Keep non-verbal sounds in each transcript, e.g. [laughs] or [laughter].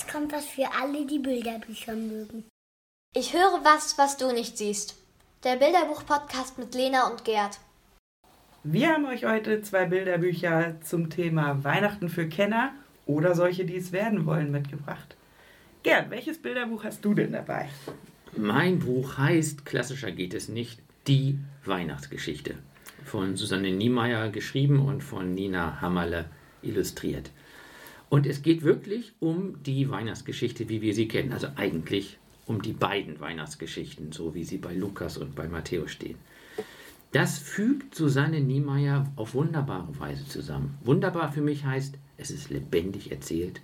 jetzt kommt was für alle, die Bilderbücher mögen. Ich höre was, was du nicht siehst. Der Bilderbuch-Podcast mit Lena und Gerd. Wir haben euch heute zwei Bilderbücher zum Thema Weihnachten für Kenner oder solche, die es werden wollen, mitgebracht. Gerd, welches Bilderbuch hast du denn dabei? Mein Buch heißt, klassischer geht es nicht, Die Weihnachtsgeschichte. Von Susanne Niemeyer geschrieben und von Nina Hammerle illustriert. Und es geht wirklich um die Weihnachtsgeschichte, wie wir sie kennen. Also eigentlich um die beiden Weihnachtsgeschichten, so wie sie bei Lukas und bei Matthäus stehen. Das fügt Susanne Niemeyer auf wunderbare Weise zusammen. Wunderbar für mich heißt, es ist lebendig erzählt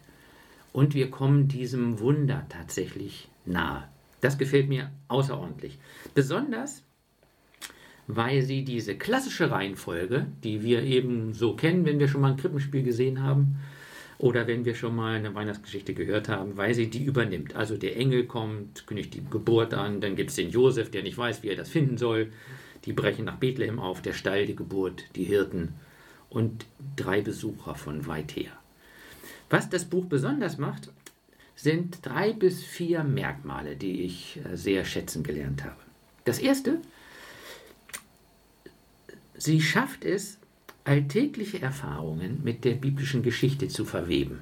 und wir kommen diesem Wunder tatsächlich nahe. Das gefällt mir außerordentlich. Besonders, weil sie diese klassische Reihenfolge, die wir eben so kennen, wenn wir schon mal ein Krippenspiel gesehen haben, oder wenn wir schon mal eine Weihnachtsgeschichte gehört haben, weil sie die übernimmt. Also der Engel kommt, kündigt die Geburt an, dann gibt es den Josef, der nicht weiß, wie er das finden soll. Die brechen nach Bethlehem auf, der Stall, die Geburt, die Hirten und drei Besucher von weit her. Was das Buch besonders macht, sind drei bis vier Merkmale, die ich äh, sehr schätzen gelernt habe. Das erste, sie schafft es, alltägliche Erfahrungen mit der biblischen Geschichte zu verweben.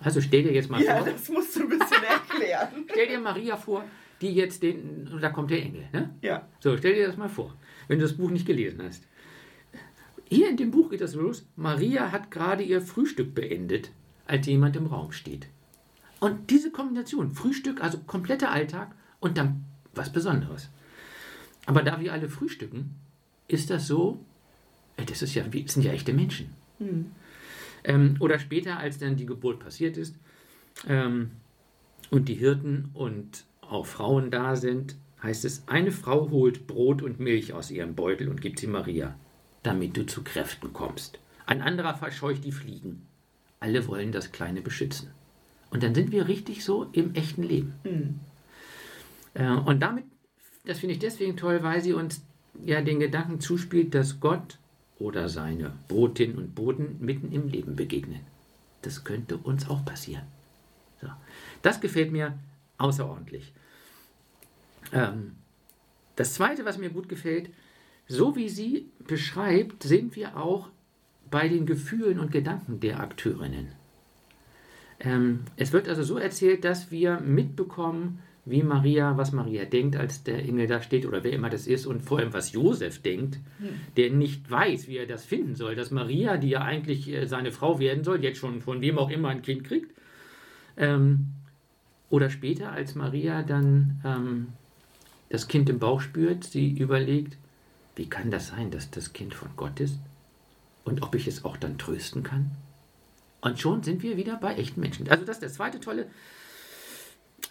Also stell dir jetzt mal ja, vor. das musst du ein bisschen [laughs] erklären. Stell dir Maria vor, die jetzt den. Da kommt der Engel, ne? Ja. So, stell dir das mal vor, wenn du das Buch nicht gelesen hast. Hier in dem Buch geht das los. Maria hat gerade ihr Frühstück beendet, als jemand im Raum steht. Und diese Kombination, Frühstück, also kompletter Alltag und dann was Besonderes. Aber da wir alle frühstücken, ist das so, das, ist ja, das sind ja echte Menschen. Ähm, oder später, als dann die Geburt passiert ist ähm, und die Hirten und auch Frauen da sind, heißt es, eine Frau holt Brot und Milch aus ihrem Beutel und gibt sie Maria, damit du zu Kräften kommst. Ein anderer verscheucht die Fliegen. Alle wollen das Kleine beschützen. Und dann sind wir richtig so im echten Leben. Äh, und damit, das finde ich deswegen toll, weil sie uns ja den Gedanken zuspielt, dass Gott oder seine Botinnen und Boten mitten im Leben begegnen. Das könnte uns auch passieren. So. Das gefällt mir außerordentlich. Ähm, das Zweite, was mir gut gefällt, so wie sie beschreibt, sind wir auch bei den Gefühlen und Gedanken der Akteurinnen. Ähm, es wird also so erzählt, dass wir mitbekommen, wie Maria, was Maria denkt, als der Engel da steht oder wer immer das ist und vor allem, was Josef denkt, der nicht weiß, wie er das finden soll, dass Maria, die ja eigentlich äh, seine Frau werden soll, jetzt schon von wem auch immer ein Kind kriegt. Ähm, oder später, als Maria dann ähm, das Kind im Bauch spürt, sie überlegt, wie kann das sein, dass das Kind von Gott ist? Und ob ich es auch dann trösten kann? Und schon sind wir wieder bei echten Menschen. Also das ist der zweite tolle.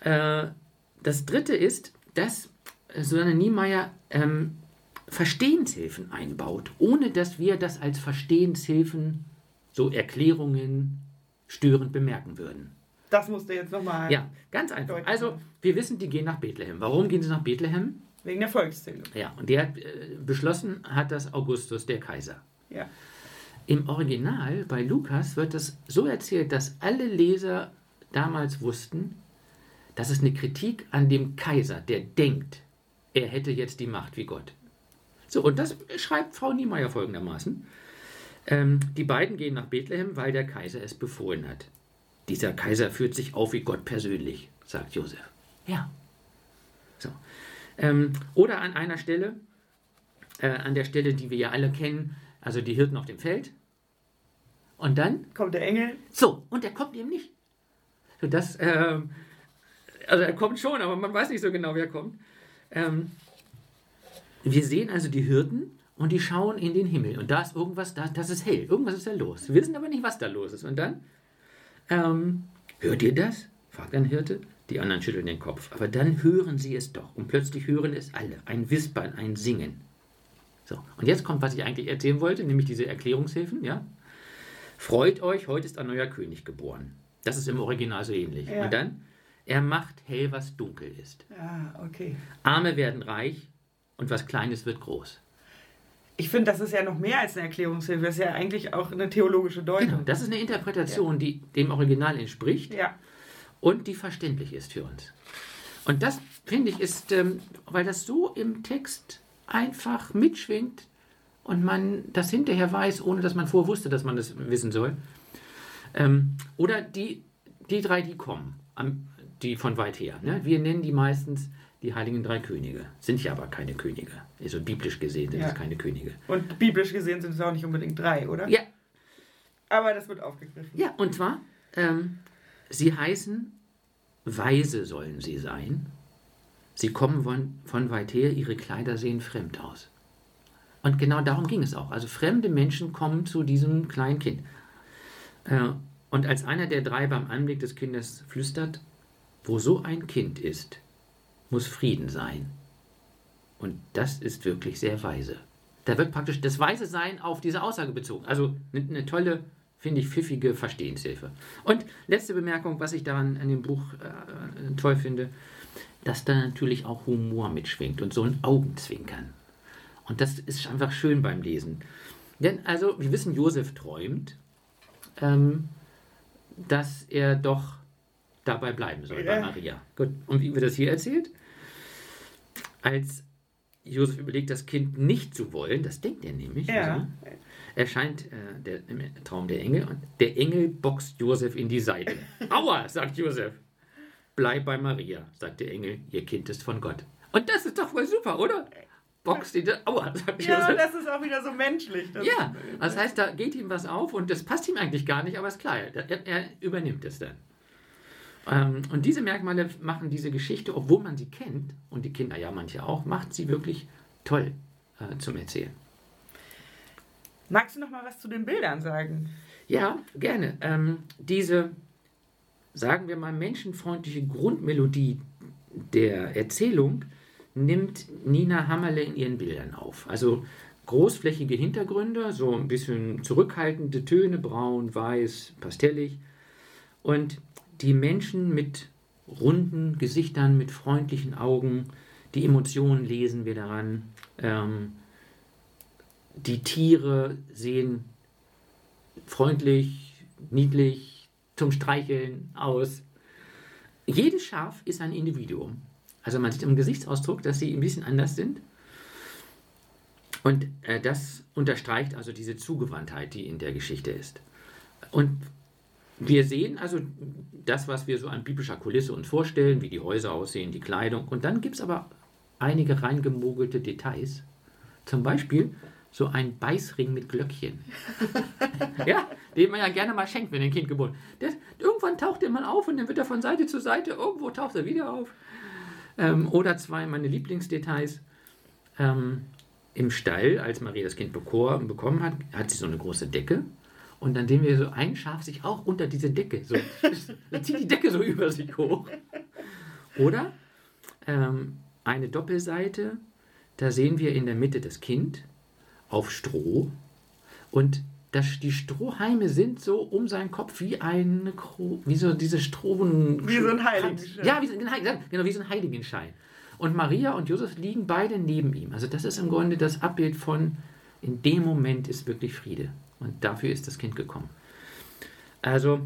Äh, das dritte ist, dass Susanne Niemeyer ähm, Verstehenshilfen einbaut, ohne dass wir das als Verstehenshilfen, so Erklärungen, störend bemerken würden. Das musst du jetzt nochmal. Ja, ganz einfach. Deutlich. Also, wir wissen, die gehen nach Bethlehem. Warum gehen sie nach Bethlehem? Wegen der Volkszählung. Ja, und der hat äh, beschlossen, hat das Augustus, der Kaiser. Ja. Im Original bei Lukas wird das so erzählt, dass alle Leser damals wussten, das ist eine Kritik an dem Kaiser, der denkt, er hätte jetzt die Macht wie Gott. So, und das schreibt Frau Niemeyer folgendermaßen. Ähm, die beiden gehen nach Bethlehem, weil der Kaiser es befohlen hat. Dieser Kaiser führt sich auf wie Gott persönlich, sagt Josef. Ja. So. Ähm, oder an einer Stelle, äh, an der Stelle, die wir ja alle kennen, also die Hirten auf dem Feld. Und dann Kommt der Engel. so, und er kommt eben nicht. So, das, ähm, also er kommt schon, aber man weiß nicht so genau, wer kommt. Ähm, wir sehen also die Hirten und die schauen in den Himmel. Und da ist irgendwas, da, das ist hell. Irgendwas ist da los. Wir wissen aber nicht, was da los ist. Und dann, ähm, hört ihr das? fragt ein Hirte. Die anderen schütteln den Kopf. Aber dann hören sie es doch. Und plötzlich hören es alle. Ein Wispern, ein Singen. So, und jetzt kommt, was ich eigentlich erzählen wollte, nämlich diese Erklärungshilfen, ja? Freut euch, heute ist ein neuer König geboren. Das ist im Original so ähnlich. Ja. Und dann, er macht hell, was dunkel ist. Ja, okay. Arme werden reich und was Kleines wird groß. Ich finde, das ist ja noch mehr als eine Erklärungshilfe. Das ist ja eigentlich auch eine theologische Genau, Deutung. das ist eine Interpretation, die dem Original entspricht. Ja. und die verständlich ist für uns. Und das, finde ich, ist, ähm, weil das so im Text einfach mitschwingt und man das hinterher weiß, ohne dass man vorher wusste, dass man das wissen soll. Ähm, oder die, die drei, die kommen, am, die von weit her. Ne? Wir nennen die meistens die heiligen drei Könige. Sind ja aber keine Könige. Also biblisch gesehen sind Ja. es keine Könige. Und biblisch gesehen sind es auch nicht unbedingt drei, oder? Ja, Aber das wird aufgegriffen. ja und zwar, ähm, sie heißen, Weise sollen sie sein. Sie kommen von, von weit her, ihre Kleider sehen fremd aus. Und genau darum ging es auch. Also fremde Menschen kommen zu diesem kleinen Kind. Äh, und als einer der drei beim Anblick des Kindes flüstert, wo so ein Kind ist, muss Frieden sein. Und das ist wirklich sehr weise. Da wird praktisch das Weise Sein auf diese Aussage bezogen. Also eine, tolle, finde ich, pfiffige Verstehenshilfe. Und letzte Bemerkung, was ich daran an dem Buch äh, toll finde, dass da natürlich auch Humor mitschwingt und so ein Augenzwinkern. Und das ist einfach schön beim Lesen. Denn, also, wir wissen, Josef träumt, ähm, dass er doch dabei bleiben soll bei Ja. Maria. Gut. Und wie wird das hier erzählt? Als Josef überlegt, das Kind nicht zu wollen, das denkt er nämlich, Ja. also, erscheint äh, der, im Traum der Engel und der Engel boxt Josef in die Seite. [laughs] Aua, sagt Josef. Bleib bei Maria, sagt der Engel, ihr Kind ist von Gott. Und das ist doch wohl super, oder? Boxt in die Aua, sagt Ja, Josef. das ist auch wieder so menschlich. Das Ja, das heißt, da geht ihm was auf und das passt ihm eigentlich gar nicht, aber ist klar, er, er übernimmt es dann. Ähm, und diese Merkmale machen diese Geschichte, obwohl man sie kennt, und die Kinder ja manche auch, macht sie wirklich toll äh, zum Erzählen. Magst du noch mal was zu den Bildern sagen? Ja, gerne. Ähm, diese, sagen wir mal, menschenfreundliche Grundmelodie der Erzählung nimmt Nina Hammerle in ihren Bildern auf. Also großflächige Hintergründe, so ein bisschen zurückhaltende Töne, braun, weiß, pastellig. Und die Menschen mit runden Gesichtern, mit freundlichen Augen, die Emotionen lesen wir daran. Ähm, die Tiere sehen freundlich, niedlich, zum Streicheln aus. Jedes Schaf ist ein Individuum. Also man sieht im Gesichtsausdruck, dass sie ein bisschen anders sind. Und äh, das unterstreicht also diese Zugewandtheit, die in der Geschichte ist. Und wir sehen also das, was wir so an biblischer Kulisse uns vorstellen, wie die Häuser aussehen, die Kleidung. Und dann gibt es aber einige reingemogelte Details. Zum Beispiel so ein Beißring mit Glöckchen. [laughs] ja, den man ja gerne mal schenkt, wenn ein Kind geboren wird. Irgendwann taucht der mal auf und dann wird er von Seite zu Seite, irgendwo taucht er wieder auf. Ähm, oder zwei meine Lieblingsdetails. Ähm, Im Stall, als Maria das Kind bekommen hat, hat sie so eine große Decke. Und dann sehen wir so ein Schaf sich auch unter diese Decke. So, [laughs] dann zieht die Decke so über sich hoch. Oder ähm, eine Doppelseite, da sehen wir in der Mitte das Kind auf Stroh. Und das, die Strohhalme sind so um seinen Kopf wie eine Kro wie so diese Strohen. Wie so ein Heiligenschein. Ja, wie so ein, Heil- genau, wie so ein Heiligenschein. Und Maria und Josef liegen beide neben ihm. Also das ist im Grunde das Abbild von, in dem Moment ist wirklich Friede. Und dafür ist das Kind gekommen. Also,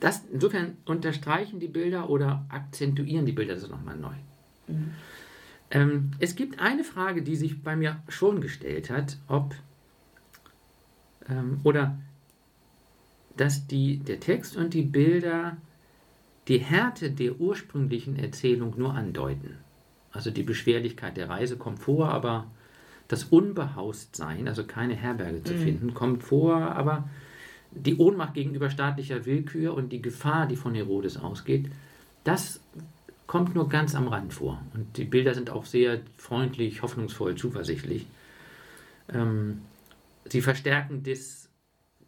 das, insofern unterstreichen die Bilder oder akzentuieren die Bilder das nochmal neu. Ähm, es gibt eine Frage, die sich bei mir schon gestellt hat, ob ähm, oder dass die, der Text und die Bilder die Härte der ursprünglichen Erzählung nur andeuten. Also die Beschwerlichkeit der Reise kommt vor, aber das Unbehaustsein, also keine Herberge zu finden, kommt vor, aber die Ohnmacht gegenüber staatlicher Willkür und die Gefahr, die von Herodes ausgeht, das kommt nur ganz am Rand vor. Und die Bilder sind auch sehr freundlich, hoffnungsvoll, zuversichtlich. Ähm, sie verstärken des,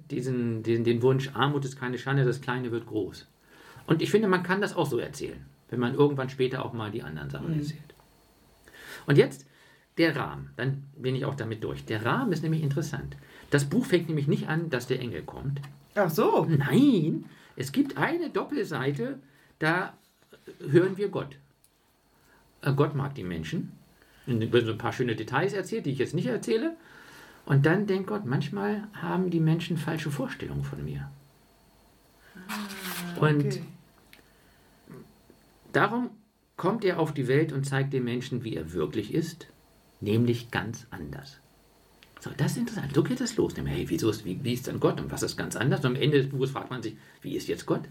diesen, den, den Wunsch, Armut ist keine Schande, das Kleine wird groß. Und ich finde, man kann das auch so erzählen, wenn man irgendwann später auch mal die anderen Sachen erzählt. Und jetzt der Rahmen, dann bin ich auch damit durch. Der Rahmen ist nämlich interessant. Das Buch fängt nämlich nicht an, dass der Engel kommt. Ach so. Nein, es gibt eine Doppelseite, da hören wir Gott. Äh, Gott mag die Menschen. Und da werden so ein paar schöne Details erzählt, die ich jetzt nicht erzähle. Und dann denkt Gott, manchmal haben die Menschen falsche Vorstellungen von mir. Und Okay. Darum kommt er auf die Welt und zeigt den Menschen, wie er wirklich ist, nämlich ganz anders. So, das ist interessant. So geht das los. Hey, wieso ist, wie, wie ist denn Gott und was ist ganz anders? Und am Ende des Buches fragt man sich, wie ist jetzt Gott?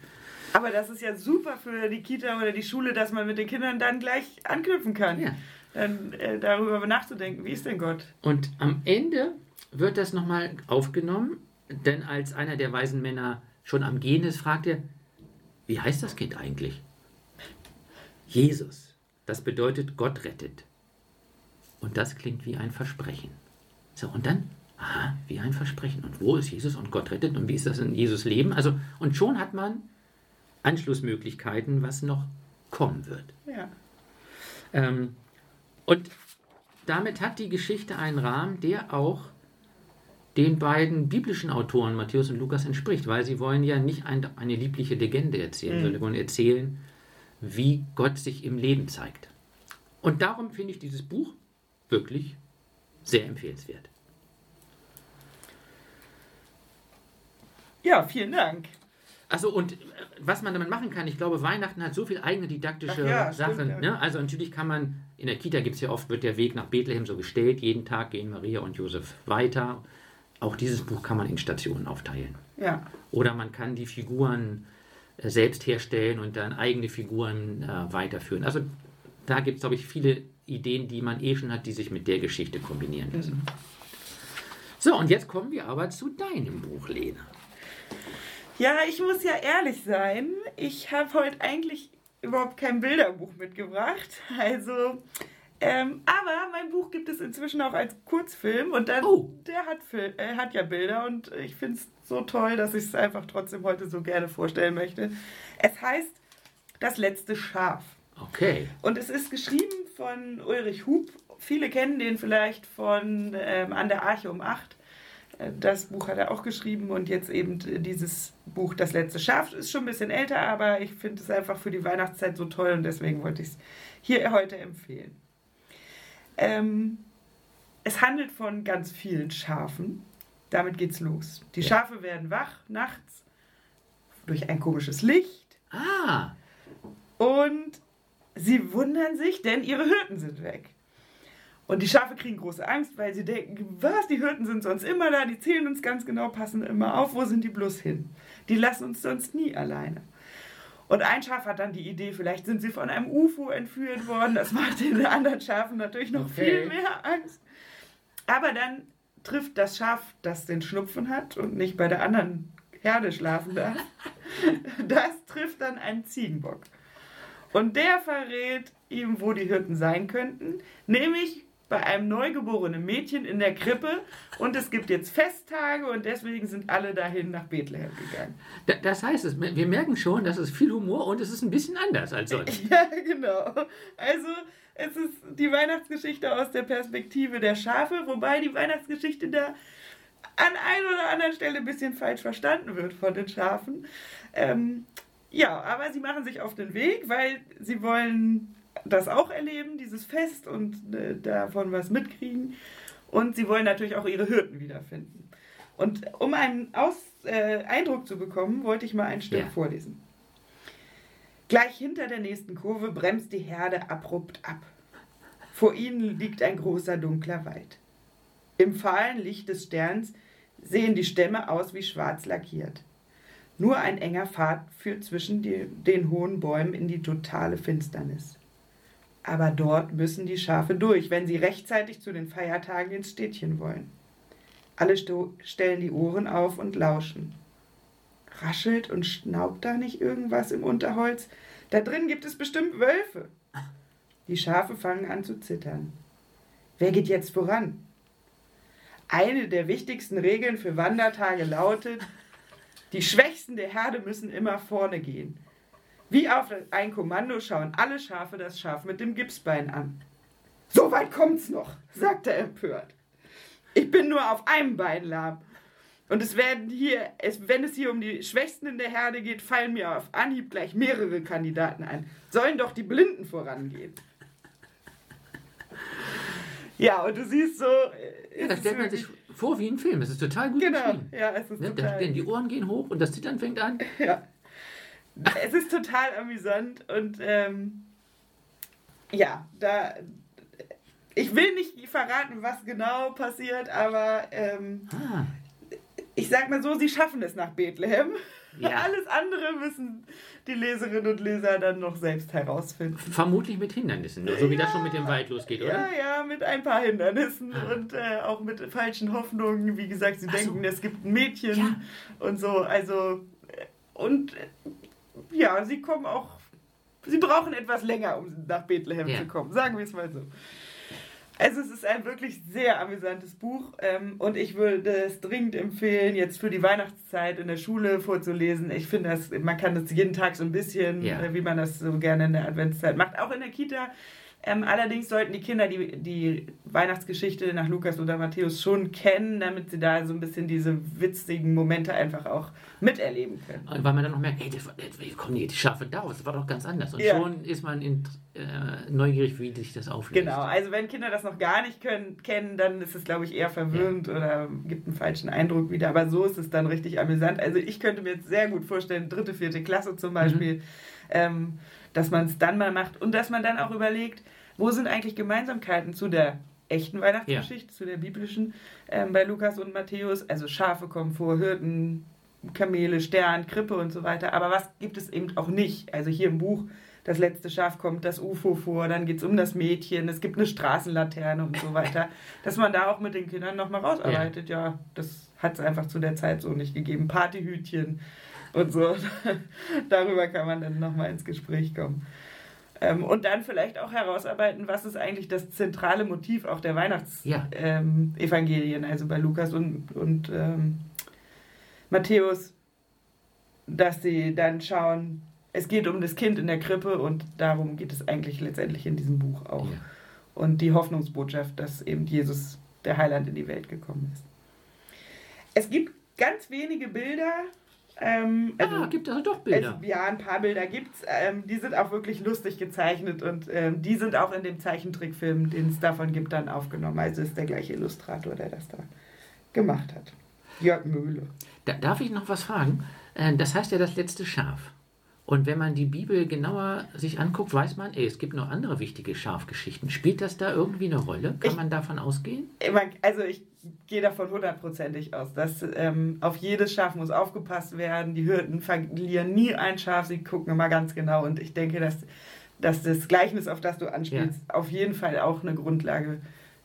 Aber das ist ja super für die Kita oder die Schule, dass man mit den Kindern dann gleich anknüpfen kann. Ja. Dann äh, darüber nachzudenken, wie ist denn Gott? Und am Ende wird das nochmal aufgenommen, denn als einer der weisen Männer schon am Gehen ist, fragt er, wie heißt das Kind eigentlich? Jesus. Das bedeutet, Gott rettet. Und das klingt wie ein Versprechen. So, und dann, aha, wie ein Versprechen. Und wo ist Jesus und Gott rettet? Und wie ist das in Jesus Leben? Also, und schon hat man Anschlussmöglichkeiten, was noch kommen wird. Ja. Ähm, und damit hat die Geschichte einen Rahmen, der auch den beiden biblischen Autoren, Matthäus und Lukas, entspricht, weil sie wollen ja nicht ein, eine liebliche Legende erzählen, Mhm. sondern sie wollen erzählen, wie Gott sich im Leben zeigt. Und darum finde ich dieses Buch wirklich sehr empfehlenswert. Ja, vielen Dank. Also und äh, was man damit machen kann, ich glaube, Weihnachten hat so viel eigene didaktische ja, Sachen. stimmt, ja. ne? Also natürlich kann man, in der Kita gibt es ja oft, wird der Weg nach Bethlehem so gestellt, jeden Tag gehen Maria und Josef weiter. Auch dieses Buch kann man in Stationen aufteilen. Ja. Oder man kann die Figuren äh, selbst herstellen und dann eigene Figuren äh, weiterführen. Also da gibt es, glaube ich, viele Ideen, die man eh schon hat, die sich mit der Geschichte kombinieren lassen. So, und jetzt kommen wir aber zu deinem Buch, Lena. Ja, ich muss ja ehrlich sein, ich habe heute eigentlich überhaupt kein Bilderbuch mitgebracht. Also, ähm, aber mein Buch gibt es inzwischen auch als Kurzfilm und dann, Oh. der hat, Fil äh, hat ja Bilder und ich finde es so toll, dass ich es einfach trotzdem heute so gerne vorstellen möchte. Es heißt Das letzte Schaf. Okay. Und es ist geschrieben von Ulrich Hub. Viele kennen den vielleicht von ähm, An der Arche um 8. Äh, Das Buch hat er auch geschrieben und jetzt eben dieses Buch Das letzte Schaf ist schon ein bisschen älter, aber ich finde es einfach für die Weihnachtszeit so toll und deswegen wollte ich es hier heute empfehlen. Ähm, es handelt von ganz vielen Schafen. Damit geht's los. Die. Schafe werden wach nachts durch ein komisches Licht. Ah, Und sie wundern sich, denn ihre Hirten sind weg. Und die Schafe kriegen große Angst, weil sie denken, was, die Hirten sind sonst immer da, die zählen uns ganz genau, passen immer auf, wo sind die bloß hin? Die lassen uns sonst nie alleine. Und ein Schaf hat dann die Idee, vielleicht sind sie von einem UFO entführt worden. Das macht den anderen Schafen natürlich noch Okay. viel mehr Angst. Aber dann trifft das Schaf, das den Schnupfen hat und nicht bei der anderen Herde schlafen darf, [laughs] das trifft dann einen Ziegenbock. Und der verrät ihm, wo die Hirten sein könnten, nämlich bei einem neugeborenen Mädchen in der Krippe. Und es gibt jetzt Festtage und deswegen sind alle dahin nach Bethlehem gegangen. da- das heißt, es, wir merken schon, dass es viel Humor und es ist ein bisschen anders als sonst. [laughs] Ja, genau. Also es ist die Weihnachtsgeschichte aus der Perspektive der Schafe, wobei die Weihnachtsgeschichte da an ein oder anderen Stelle ein bisschen falsch verstanden wird von den Schafen. Ähm, ja, aber sie machen sich auf den Weg, weil sie wollen das auch erleben, dieses Fest und äh, davon was mitkriegen. Und sie wollen natürlich auch ihre Hirten wiederfinden. Und um einen Aus, äh, Eindruck zu bekommen, wollte ich mal ein Stück Ja. vorlesen. Gleich hinter der nächsten Kurve bremst die Herde abrupt ab. Vor ihnen liegt ein großer dunkler Wald. Im fahlen Licht des Sterns sehen die Stämme aus wie schwarz lackiert. Nur ein enger Pfad führt zwischen die, den hohen Bäumen in die totale Finsternis. Aber dort müssen die Schafe durch, wenn sie rechtzeitig zu den Feiertagen ins Städtchen wollen. Alle stellen die Ohren auf und lauschen. Raschelt und schnaubt da nicht irgendwas im Unterholz? Da drin gibt es bestimmt Wölfe. Die Schafe fangen an zu zittern. Wer geht jetzt voran? Eine der wichtigsten Regeln für Wandertage lautet, die Schwächsten der Herde müssen immer vorne gehen. Wie auf ein Kommando schauen alle Schafe das Schaf mit dem Gipsbein an. So weit kommt's noch, sagt er empört. Ich bin nur auf einem Bein lahm. Und es werden hier, es, wenn es hier um die Schwächsten in der Herde geht, fallen mir auf Anhieb gleich mehrere Kandidaten ein. Sollen doch die Blinden vorangehen. Ja, und du siehst so. Ja, da stellt man sich vor wie ein Film. Es ist total gut Genau, geschrieben. ja, es ist Ne? Total. denn die Ohren gehen hoch und das Zittern fängt an. [laughs] Ja. es ist total amüsant und ähm, ja, da. Ich will nicht verraten, was genau passiert, aber ähm, Ah, ich sag mal so, sie schaffen es nach Bethlehem. Ja. [laughs] Alles andere müssen die Leserinnen und Leser dann noch selbst herausfinden. vermutlich mit Hindernissen, so wie das schon mit dem Wald losgeht, oder? Ja, ja, mit ein paar Hindernissen und äh, auch mit falschen Hoffnungen. Wie gesagt, sie Ach so. denken, es gibt ein Mädchen Ja. und so. Also, äh, und äh, ja, sie kommen auch, sie brauchen etwas länger, um nach Bethlehem Ja. zu kommen. Sagen wir es mal so. Also es ist ein wirklich sehr amüsantes Buch ähm, und ich würde es dringend empfehlen, jetzt für die Weihnachtszeit in der Schule vorzulesen. Ich finde, das, man kann das jeden Tag so ein bisschen, Ja. äh, wie man das so gerne in der Adventszeit macht, auch in der Kita. Ähm, allerdings sollten die Kinder die, die Weihnachtsgeschichte nach Lukas oder Matthäus schon kennen, damit sie da so ein bisschen diese witzigen Momente einfach auch miterleben können. Und weil man dann noch merkt, hey, das, war- das, wie kommen die, die Schafe daraus? Das war doch ganz anders. Und Ja. schon ist man in, äh, neugierig, wie sich das auflöst. Genau, also wenn Kinder das noch gar nicht können, kennen, dann ist es, glaube ich, eher verwirrend oder gibt einen falschen Eindruck wieder. Aber so ist es dann richtig amüsant. Also ich könnte mir jetzt sehr gut vorstellen, dritte, vierte Klasse zum Beispiel, ähm, dass man es dann mal macht und dass man dann auch überlegt, wo sind eigentlich Gemeinsamkeiten zu der echten Weihnachtsgeschichte, zu der biblischen ähm, bei Lukas und Matthäus. Also Schafe kommen vor, Hirten, Kamele, Stern, Krippe und so weiter. Aber was gibt es eben auch nicht? Also hier im Buch, das letzte Schaf kommt das UFO vor, dann geht es um das Mädchen, es gibt eine Straßenlaterne und so [laughs] weiter. Dass man da auch mit den Kindern nochmal rausarbeitet, ja, das hat es einfach zu der Zeit so nicht gegeben. Partyhütchen und so. [laughs] Darüber kann man dann nochmal ins Gespräch kommen. Ähm, und dann vielleicht auch herausarbeiten, was ist eigentlich das zentrale Motiv auch der Ja. Weihnachtsevangelien, ähm, Evangelien, also bei Lukas und, und ähm, Matthäus, dass sie dann schauen, es geht um das Kind in der Krippe und darum geht es eigentlich letztendlich in diesem Buch auch. Ja. Und die Hoffnungsbotschaft, dass eben Jesus, der Heiland, in die Welt gekommen ist. Es gibt ganz wenige Bilder. Ähm, Ah, gibt also doch Bilder. es, ja, ein paar Bilder gibt es. Ähm, die sind auch wirklich lustig gezeichnet und ähm, die sind auch in dem Zeichentrickfilm, den es davon gibt, dann aufgenommen. Also ist der gleiche Illustrator, der das da gemacht hat. Jörg Möhle. Da, darf ich noch was fragen? Äh, Das heißt ja das letzte Schaf. Und wenn man die Bibel genauer sich anguckt, weiß man, ey, es gibt noch andere wichtige Schafgeschichten. Spielt das da irgendwie eine Rolle? Kann Ich- man davon ausgehen? Also ich gehe davon hundertprozentig aus, dass ähm, auf jedes Schaf muss aufgepasst werden. Die Hirten verlieren nie ein Schaf, sie gucken immer ganz genau. Und ich denke, dass, dass das Gleichnis, auf das du anspielst, auf jeden Fall auch eine Grundlage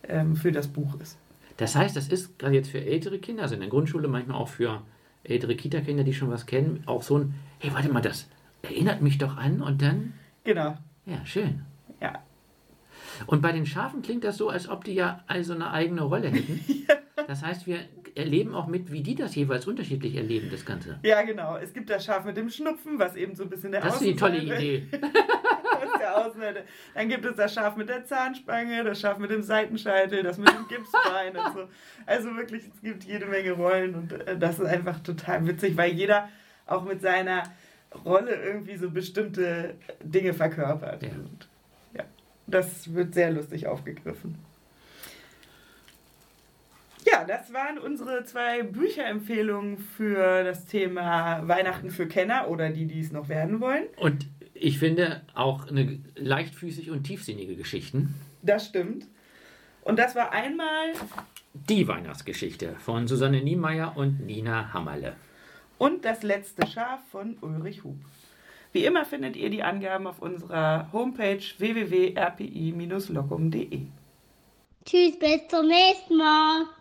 ähm, für das Buch ist. Das heißt, das ist gerade jetzt für ältere Kinder, also in der Grundschule manchmal auch für ältere Kita-Kinder, die schon was kennen, auch so ein, hey, warte mal, das erinnert mich doch an und dann, Genau, ja, schön. ja. Und bei den Schafen klingt das so, als ob die ja also eine eigene Rolle hätten. [laughs] Das heißt, wir erleben auch mit, wie die das jeweils unterschiedlich erleben, das Ganze. Ja, genau. Es gibt das Schaf mit dem Schnupfen, was eben so ein bisschen der Das ist eine tolle Idee. [laughs] Dann gibt es das Schaf mit der Zahnspange, das Schaf mit dem Seitenscheitel, das mit dem Gipsbein und so. Also wirklich, es gibt jede Menge Rollen und äh, das ist einfach total witzig, weil jeder auch mit seiner Rolle irgendwie so bestimmte Dinge verkörpert. Ja. Und, ja, das wird sehr lustig aufgegriffen. Ja, das waren unsere zwei Bücherempfehlungen für das Thema Weihnachten für Kenner oder die, die es noch werden wollen. Und ich finde auch eine leichtfüßig und tiefsinnige Geschichten. Das stimmt. Und das war einmal Die Weihnachtsgeschichte von Susanne Niemeyer und Nina Hammerle. Und das letzte Schaf von Ulrich Hub. Wie immer findet ihr die Angaben auf unserer Homepage www.rpi-locum.de. Tschüss, bis zum nächsten Mal.